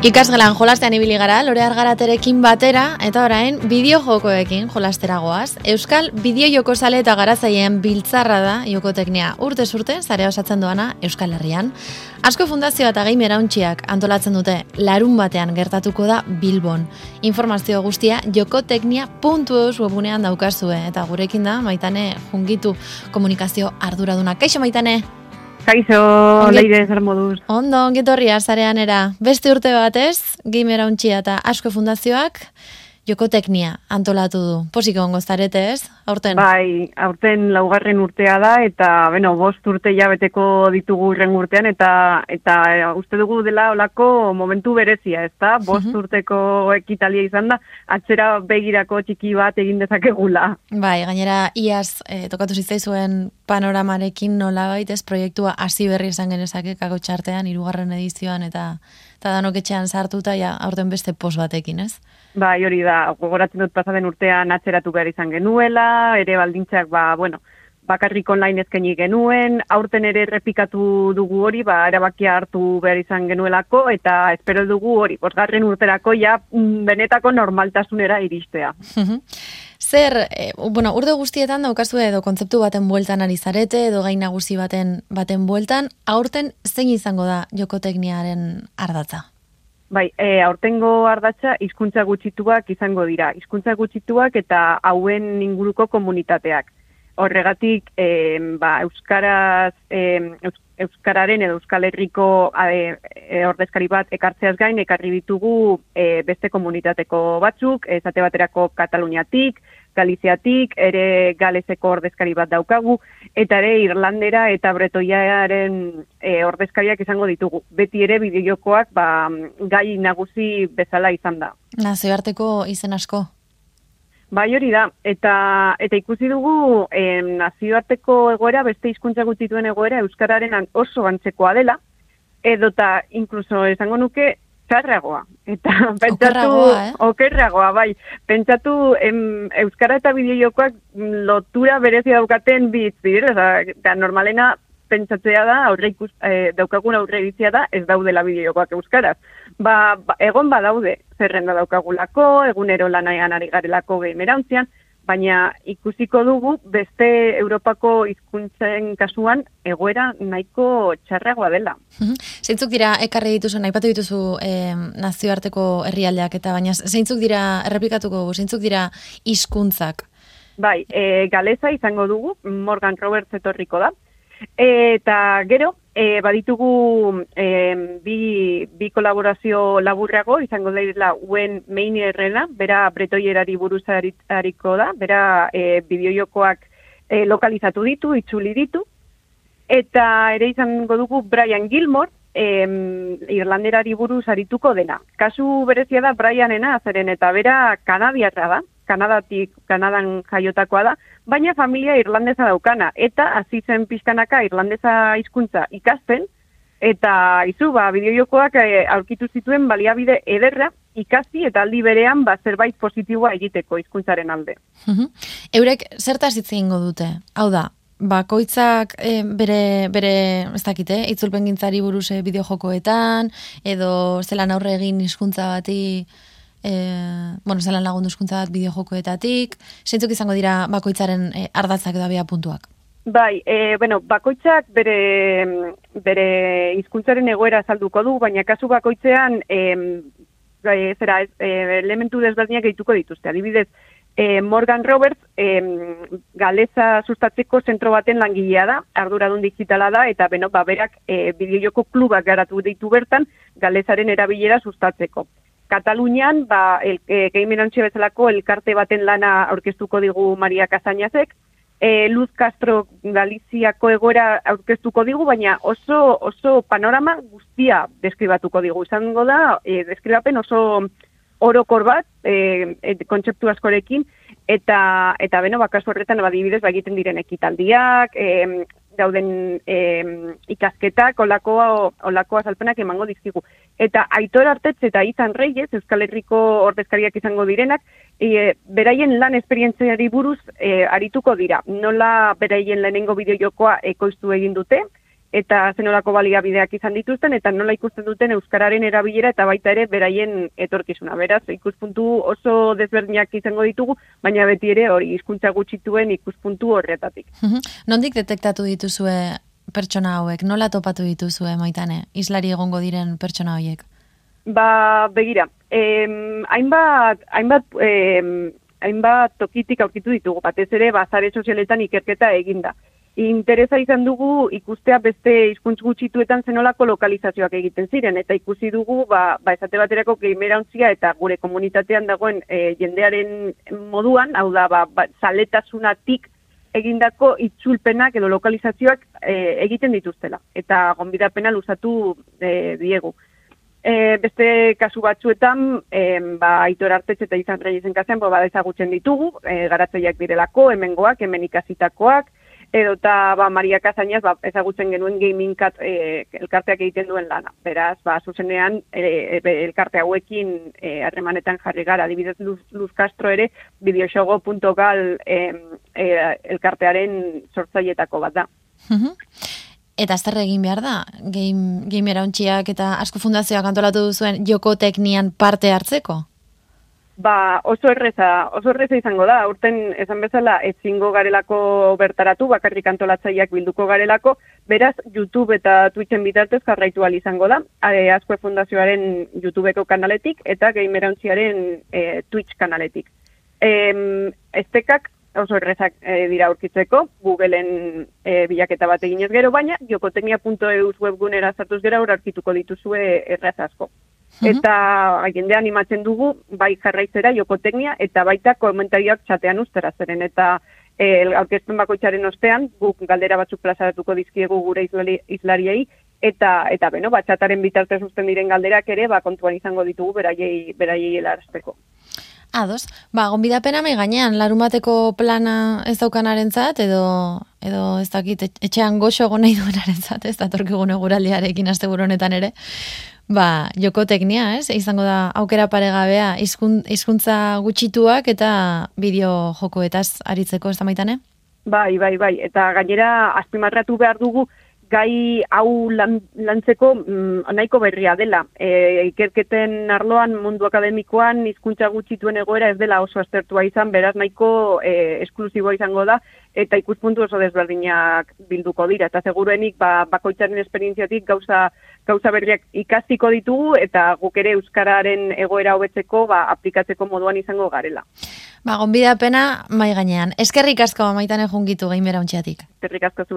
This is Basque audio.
Ikasgelan jolastean ibili gara, lore argaraterekin batera, eta orain, bideo jokoekin jolasteragoaz. Euskal bideo joko sale eta garazaien biltzarra da jokoteknia urte urte zare osatzen doana Euskal Herrian. Asko fundazioa eta gaimera untxiak antolatzen dute, larun batean gertatuko da Bilbon. Informazio guztia jokoteknia.eus webunean daukazue, eta gurekin da, maitane, jungitu komunikazio arduraduna. Kaixo, maitane? Kaixo, leire zer moduz. Ondo, ongitorria zarean era. Beste urte batez, gimera untxia eta asko fundazioak, jokoteknia antolatu du. Posik egon goztarete ez, aurten? Bai, aurten laugarren urtea da, eta, bueno, bost urte jabeteko ditugu urren urtean, eta eta e, uste dugu dela olako momentu berezia, ez da? Bost urteko ekitalia izan da, atzera begirako txiki bat egin dezakegula. Bai, gainera, iaz, e, tokatu zitzaizuen panoramarekin nola baitez, proiektua hasi berri esan genezake kago txartean, irugarren edizioan, eta eta danok etxean sartuta, ja, aurten beste pos batekin, ez? Bai, hori da, gogoratzen dut pasaden urtean atzeratu behar izan genuela, ere baldintzak, ba, bueno, bakarrik online ezkeni genuen, aurten ere repikatu dugu hori, ba, erabakia hartu behar izan genuelako, eta espero dugu hori, bosgarren urterako ja mm, benetako normaltasunera iristea. Zer, e, bueno, urde guztietan daukazu edo kontzeptu baten bueltan ari zarete, edo gain nagusi baten, baten bueltan, aurten zein izango da jokotekniaren ardatza? Bai, e, aurtengo ardatza hizkuntza gutxituak izango dira. Hizkuntza gutxituak eta hauen inguruko komunitateak. Horregatik, e, ba, euskaraz, e, euskararen edo euskal herriko e, ordezkari bat ekartzeaz gain ekarri ditugu e, beste komunitateko batzuk, esate baterako Kataluniatik, Galiziatik, ere galezeko ordezkari bat daukagu, eta ere Irlandera eta Bretoiaren e, ordezkariak izango ditugu. Beti ere bideojokoak ba, gai nagusi bezala izan da. Nazioarteko izen asko? Bai hori da, eta, eta ikusi dugu em, nazioarteko egoera, beste hizkuntza gutituen egoera, Euskararen oso antzekoa dela, edota inkluso esango nuke txarragoa. Eta pentsatu, eh? okerragoa, bai. Pentsatu, em, Euskara eta bideojokoak lotura berezia daukaten bitz, bidez, eta normalena pentsatzea da, aurre ikus, eh, daukagun aurre da, ez daudela bideojokoak Euskaraz. Ba, ba, egon badaude, zerrenda daukagulako, egunero lanaian ari garelako gehimerantzian, baina ikusiko dugu beste Europako hizkuntzen kasuan egoera nahiko txarragoa dela. Zeintzuk dira ekarri dituzu, aipatu dituzu eh, nazioarteko herrialdeak eta baina zeintzuk dira errepikatuko dugu, zeintzuk dira hizkuntzak? Bai, e, galeza izango dugu, Morgan Roberts etorriko da. Eta gero, e, baditugu e, bi, kolaborazio laburrago, izango dairela uen main errena, bera bretoierari buruzariko da, bera e, bideojokoak e, lokalizatu ditu, itzuli ditu, eta ere izango dugu Brian Gilmore, em, irlanderari buruz arituko dena. Kasu berezia da Brianena, zeren eta bera kanadiarra da, Kanadatik, Kanadan jaiotakoa da, baina familia irlandesa daukana, eta hasi zen pizkanaka irlandesa hizkuntza ikasten, eta izu, ba, bideojokoak e, aurkitu zituen baliabide ederra, ikasi eta aldi berean ba, zerbait positiboa egiteko hizkuntzaren alde. Eurek zertaz hitz egingo dute? Hau da, bakoitzak e, bere, bere, ez dakite, itzulpen gintzari buruz eh, bideojokoetan, edo zelan aurre egin hizkuntza bati e, bueno, zelan lagundu eskuntza bat bideojokoetatik, zeintzuk izango dira bakoitzaren e, ardatzak abia puntuak? Bai, e, bueno, bakoitzak bere, bere hizkuntzaren egoera salduko du, baina kasu bakoitzean e, zera, e, elementu desberdinak egituko dituzte. Adibidez, e, Morgan Roberts e, galeza sustatzeko zentro baten langilea da, arduradun digitala da, eta beno, baberak e, bideojoko klubak garatu ditu bertan galezaren erabilera sustatzeko. Katalunian, ba, el, e, bezalako elkarte baten lana aurkeztuko digu Maria Kazainazek, e, Luz Castro Galiziako egoera aurkeztuko digu, baina oso, oso panorama guztia deskribatuko digu. Izango da, e, deskribapen oso orokor bat, e, e, kontzeptu askorekin, eta, eta beno, bakasu horretan, badibidez, ba, egiten diren ekitaldiak, e, dauden e, ikasketak olakoa olakoa salpenak emango dizkigu. Eta Aitor Artetxe eta Izan Reyes, Euskal Herriko ordezkariak izango direnak, e, beraien lan esperientziari buruz e, arituko dira. Nola beraien lehenengo bideojokoa ekoiztu egin dute, eta zenolako baliabideak izan dituzten, eta nola ikusten duten Euskararen erabilera eta baita ere beraien etorkizuna. Beraz, ikuspuntu oso desberdinak izango ditugu, baina beti ere hori hizkuntza gutxituen ikuspuntu horretatik. Nondik detektatu dituzue pertsona hauek? Nola topatu dituzue maitane? Islari egongo diren pertsona hauek? Ba, begira, em, hainbat, hainbat, em, hainbat tokitik aurkitu ditugu, batez ere, bazare sozialetan ikerketa eginda interesa izan dugu ikustea beste hizkuntz gutxituetan zenolako lokalizazioak egiten ziren. Eta ikusi dugu ba, ba esate baterako geimerantzia eta gure komunitatean dagoen e, jendearen moduan, hau da ba, ba zaletasunatik egindako itzulpenak edo lokalizazioak e, egiten dituztela. Eta gonbidapena luzatu e, diegu. E, beste kasu batzuetan, e, ba, aitor artetxe eta izan reizen kasean, ba, ezagutzen ditugu, e, garatzeiak direlako, hemengoak, hemen ikasitakoak, edo eta ba, Maria Kazainaz ba, ezagutzen genuen gaming kat, e, elkarteak egiten duen lana. Beraz, ba, zuzenean e, e, elkarte hauekin e, harremanetan jarri gara, adibidez Luz, Luz Castro ere bideoxogo.gal e, e, elkartearen sortzaietako bat da. Eta zer egin behar da, game, gamera eta asko fundazioak antolatu duzuen joko teknian parte hartzeko? Ba, oso erreza, oso erreza izango da, urten esan bezala ezingo garelako bertaratu, bakarrik antolatzaileak bilduko garelako, beraz YouTube eta Twitchen bitartez jarraitu izango da, e, Azkue Fundazioaren YouTubeko kanaletik eta Gamerauntziaren e, Twitch kanaletik. E, estekak oso errezak e, dira aurkitzeko, Googleen e, bilaketa bat eginez gero, baina jokotecnia.eus webgunera zartuz gero aurkituko dituzue errazazko. Eta jende animatzen dugu, bai jarraitzera joko teknia, eta baita komentarioak txatean ustera zeren. Eta e, aurkezpen bakoitzaren ostean, guk galdera batzuk plazaratuko dizkiegu gure izlariei, eta, eta beno, batxataren bitartez usten diren galderak ere, ba, kontuan izango ditugu beraiei, beraiei helarazteko. Ados, ba, gonbidapena mai gainean, larumateko plana ez daukanaren zat, edo, edo ez dakit, etxean goxo egon nahi duenaren zat, ez da torkigune guraldiarekin azte honetan ere, Ba, joko teknia, ez? Izango da aukera paregabea hizkuntza gutxituak eta bideo jokoetaz aritzeko, ez da maitane? Bai, bai, bai. Eta gainera azpimarratu behar dugu gai hau lan, lantzeko mm, nahiko berria dela. E, ikerketen arloan mundu akademikoan hizkuntza gutxituen egoera ez dela oso aztertua izan, beraz nahiko e, esklusiboa izango da eta ikuspuntu oso desberdinak bilduko dira. Eta seguruenik ba, bakoitzaren esperientziatik gauza, gauza berriak ikastiko ditugu eta guk ere Euskararen egoera hobetzeko ba, aplikatzeko moduan izango garela. Ba, gonbida pena mai gainean. Eskerrik asko maitan ejungitu gainbera untxeatik. Eskerrik asko